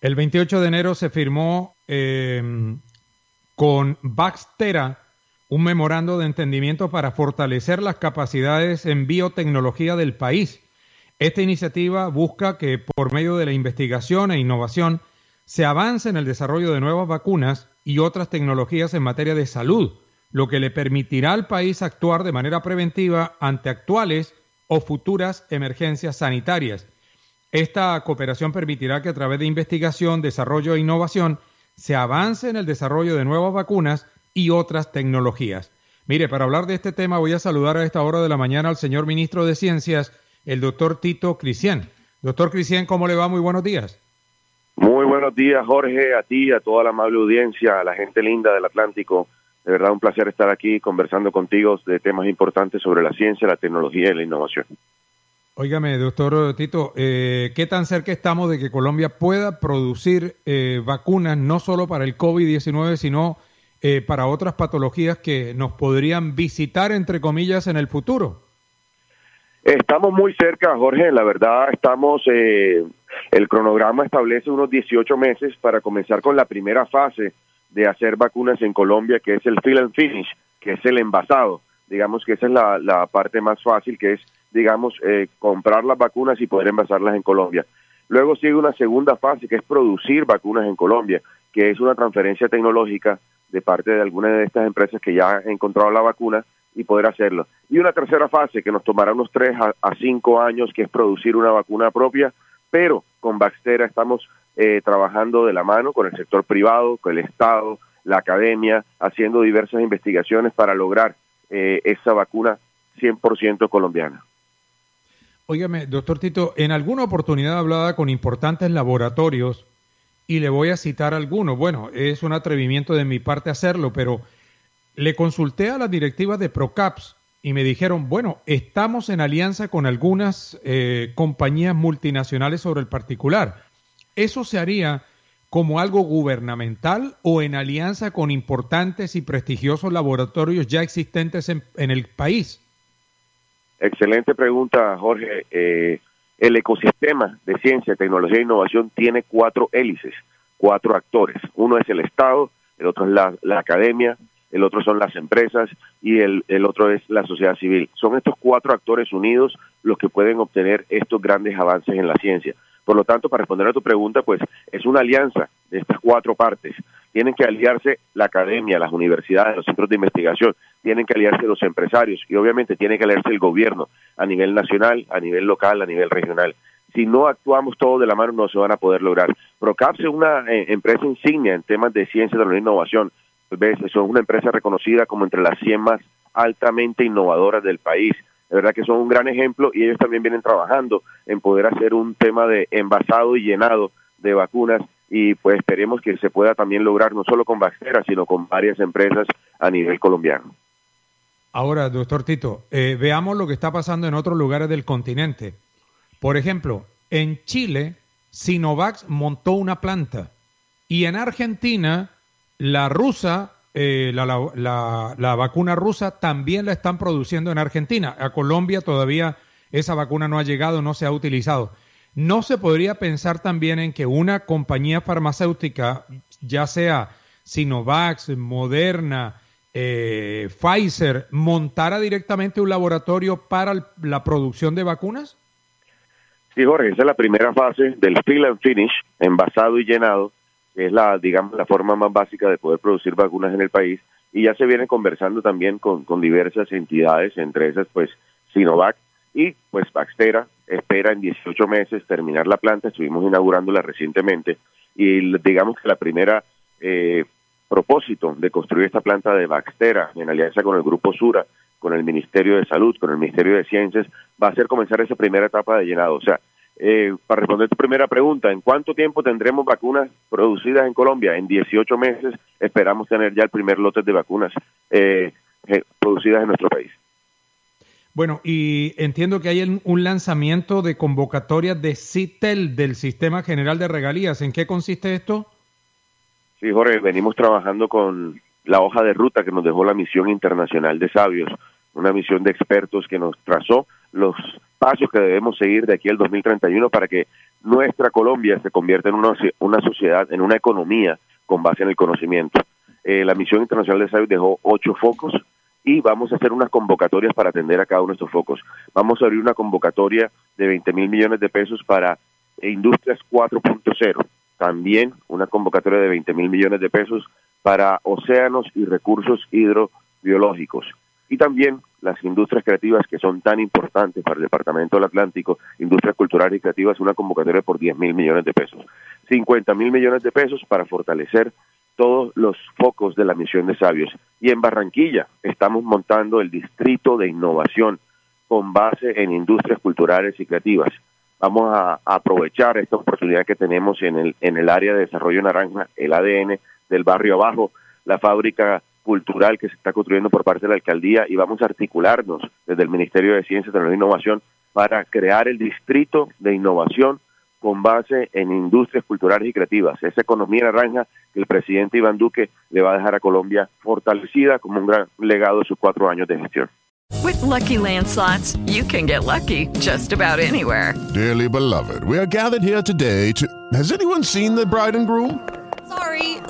El 28 de enero se firmó eh, con Baxtera un memorando de entendimiento para fortalecer las capacidades en biotecnología del país. Esta iniciativa busca que por medio de la investigación e innovación se avance en el desarrollo de nuevas vacunas y otras tecnologías en materia de salud, lo que le permitirá al país actuar de manera preventiva ante actuales o futuras emergencias sanitarias. Esta cooperación permitirá que a través de investigación, desarrollo e innovación se avance en el desarrollo de nuevas vacunas y otras tecnologías. Mire, para hablar de este tema voy a saludar a esta hora de la mañana al señor ministro de Ciencias, el doctor Tito Cristian. Doctor Cristian, ¿cómo le va? Muy buenos días. Muy buenos días, Jorge, a ti, a toda la amable audiencia, a la gente linda del Atlántico. De verdad, un placer estar aquí conversando contigo de temas importantes sobre la ciencia, la tecnología y la innovación. Óigame, doctor Tito, eh, ¿qué tan cerca estamos de que Colombia pueda producir eh, vacunas no solo para el COVID-19, sino eh, para otras patologías que nos podrían visitar, entre comillas, en el futuro? Estamos muy cerca, Jorge. La verdad, estamos. el cronograma establece unos 18 meses para comenzar con la primera fase de hacer vacunas en Colombia, que es el fill and finish, que es el envasado. Digamos que esa es la parte más fácil, que es, digamos, eh, comprar las vacunas y poder envasarlas en Colombia. Luego sigue una segunda fase, que es producir vacunas en Colombia, que es una transferencia tecnológica de parte de algunas de estas empresas que ya han encontrado la vacuna y poder hacerlo. Y una tercera fase que nos tomará unos tres a, a cinco años, que es producir una vacuna propia, pero con Baxtera estamos eh, trabajando de la mano con el sector privado, con el Estado, la academia, haciendo diversas investigaciones para lograr eh, esa vacuna 100% colombiana. Óigame, doctor Tito, en alguna oportunidad hablaba con importantes laboratorios y le voy a citar algunos. Bueno, es un atrevimiento de mi parte hacerlo, pero le consulté a las directivas de Procaps y me dijeron, bueno, estamos en alianza con algunas eh, compañías multinacionales sobre el particular. ¿Eso se haría como algo gubernamental o en alianza con importantes y prestigiosos laboratorios ya existentes en, el país? Excelente pregunta, Jorge. Eh, el ecosistema de ciencia, tecnología e innovación tiene cuatro hélices, cuatro actores. Uno es el Estado, el otro es la, la academia, el otro son las empresas y el, otro es la sociedad civil. Son estos cuatro actores unidos los que pueden obtener estos grandes avances en la ciencia. Por lo tanto, para responder a tu pregunta, pues es una alianza de estas cuatro partes. Tienen que aliarse la academia, las universidades, los centros de investigación, tienen que aliarse los empresarios y obviamente tiene que aliarse el gobierno a nivel nacional, a nivel local, a nivel regional. Si no actuamos todos de la mano, no se van a poder lograr. Procaps es una eh, empresa insignia en temas de ciencia, de innovación. ¿Ves? Son una empresa reconocida como entre las 100 más altamente innovadoras del país de verdad que son un gran ejemplo y ellos también vienen trabajando en poder hacer un tema de envasado y llenado de vacunas y pues esperemos que se pueda también lograr no solo con Baxtera, sino con varias empresas a nivel colombiano. Ahora, doctor Tito, eh, veamos lo que está pasando en otros lugares del continente. Por ejemplo, en Chile, Sinovac montó una planta y en Argentina, la rusa eh, la, la, la, vacuna rusa también la están produciendo en Argentina. A Colombia todavía esa vacuna no ha llegado, no se ha utilizado. ¿No se podría pensar también en que una compañía farmacéutica, ya sea Sinovac, Moderna, eh, Pfizer, montara directamente un laboratorio para la producción de vacunas? Sí, Jorge, esa es la primera fase del fill and finish, envasado y llenado, es la, digamos, la forma más básica de poder producir vacunas en el país. Y ya se viene conversando también con, con diversas entidades, entre esas, pues, Sinovac y, pues, Baxtera. Espera en 18 meses terminar la planta. Estuvimos inaugurándola recientemente. Y digamos que la primera eh, propósito de construir esta planta de Baxtera en alianza con el Grupo Sura, con el Ministerio de Salud, con el Ministerio de Ciencias, va a ser comenzar esa primera etapa de llenado. O sea, eh, para responder tu primera pregunta, ¿en cuánto tiempo tendremos vacunas producidas en Colombia? En 18 meses esperamos tener ya el primer lote de vacunas eh, eh, producidas en nuestro país. Bueno, y entiendo que hay un lanzamiento de convocatoria de CITEL del Sistema General de Regalías. ¿En qué consiste esto? Sí, Jorge, venimos trabajando con la hoja de ruta que nos dejó la Misión Internacional de Sabios, una misión de expertos que nos trazó los pasos que debemos seguir de aquí al 2031 para que nuestra Colombia se convierta en una, una sociedad, en una economía con base en el conocimiento. Eh, la Misión Internacional de Salud dejó ocho focos y vamos a hacer unas convocatorias para atender a cada uno de estos focos. Vamos a abrir una convocatoria de 20 mil millones de pesos para Industrias 4.0. También una convocatoria de 20 mil millones de pesos para océanos y recursos hidrobiológicos y también las industrias creativas que son tan importantes para el Departamento del Atlántico, industrias culturales y creativas, una convocatoria por 10 mil millones de pesos. 50 mil millones de pesos para fortalecer todos los focos de la misión de sabios. Y en Barranquilla estamos montando el distrito de innovación con base en industrias culturales y creativas. Vamos a, aprovechar esta oportunidad que tenemos en el, en el área de desarrollo naranja, el ADN del barrio abajo, la fábrica cultural que se está construyendo por parte de la alcaldía y vamos a articularnos desde el Ministerio de Ciencia, Tecnología e Innovación para crear el distrito de innovación con base en industrias culturales y creativas, esa economía naranja que el presidente Iván Duque le va a dejar a Colombia fortalecida como un gran legado de sus cuatro años de gestión. With lucky landslots, you can get lucky just about anywhere. Dearly beloved, we are gathered here today to. Has anyone seen the bride and groom? Sorry,